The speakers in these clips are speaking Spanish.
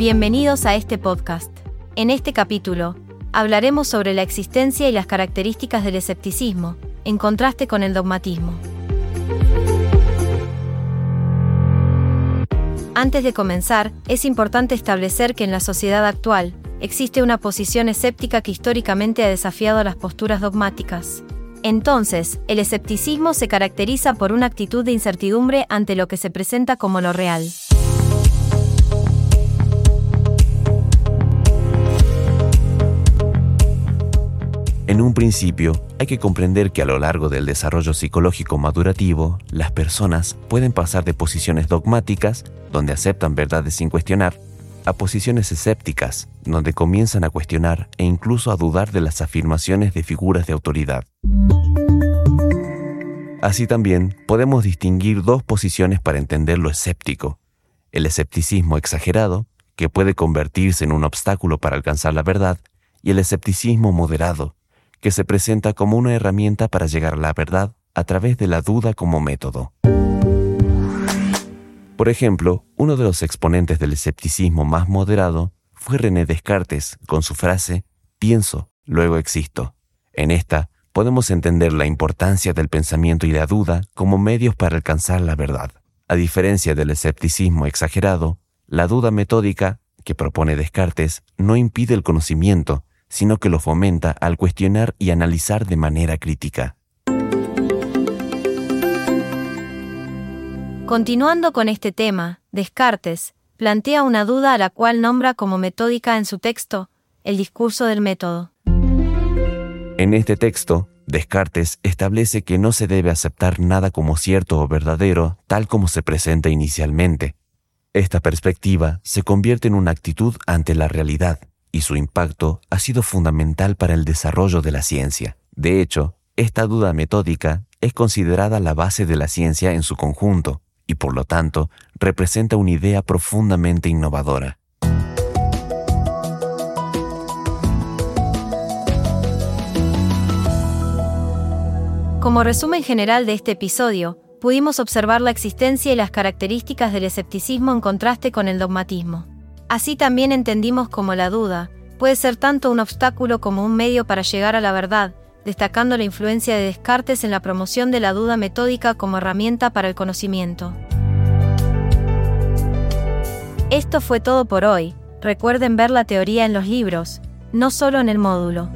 Bienvenidos a este podcast. En este capítulo, hablaremos sobre la existencia y las características del escepticismo, en contraste con el dogmatismo. Antes de comenzar, es importante establecer que en la sociedad actual, existe una posición escéptica que históricamente ha desafiado las posturas dogmáticas. Entonces, el escepticismo se caracteriza por una actitud de incertidumbre ante lo que se presenta como lo real. En un principio, hay que comprender que a lo largo del desarrollo psicológico madurativo, las personas pueden pasar de posiciones dogmáticas, donde aceptan verdades sin cuestionar, a posiciones escépticas, donde comienzan a cuestionar e incluso a dudar de las afirmaciones de figuras de autoridad. Así también podemos distinguir dos posiciones para entender lo escéptico. El escepticismo exagerado, que puede convertirse en un obstáculo para alcanzar la verdad, y el escepticismo moderado, que se presenta como una herramienta para llegar a la verdad a través de la duda como método. Por ejemplo, uno de los exponentes del escepticismo más moderado fue René Descartes con su frase pienso, luego existo. En esta podemos entender la importancia del pensamiento y la duda como medios para alcanzar la verdad. A diferencia del escepticismo exagerado, la duda metódica que propone Descartes no impide el conocimiento, sino que lo fomenta al cuestionar y analizar de manera crítica. Continuando con este tema, Descartes plantea una duda a la cual nombra como metódica en su texto, el discurso del método. En este texto, Descartes establece que no se debe aceptar nada como cierto o verdadero tal como se presenta inicialmente. Esta perspectiva se convierte en una actitud ante la realidad, y su impacto ha sido fundamental para el desarrollo de la ciencia. De hecho, esta duda metódica es considerada la base de la ciencia en su conjunto y por lo tanto representa una idea profundamente innovadora. Como resumen general de este episodio, pudimos observar la existencia y las características del escepticismo en contraste con el dogmatismo. Así también entendimos como la duda puede ser tanto un obstáculo como un medio para llegar a la verdad, destacando la influencia de Descartes en la promoción de la duda metódica como herramienta para el conocimiento. Esto fue todo por hoy. Recuerden ver la teoría en los libros, no solo en el módulo.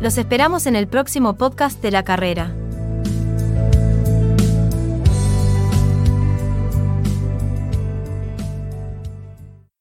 Los esperamos en el próximo podcast de la carrera.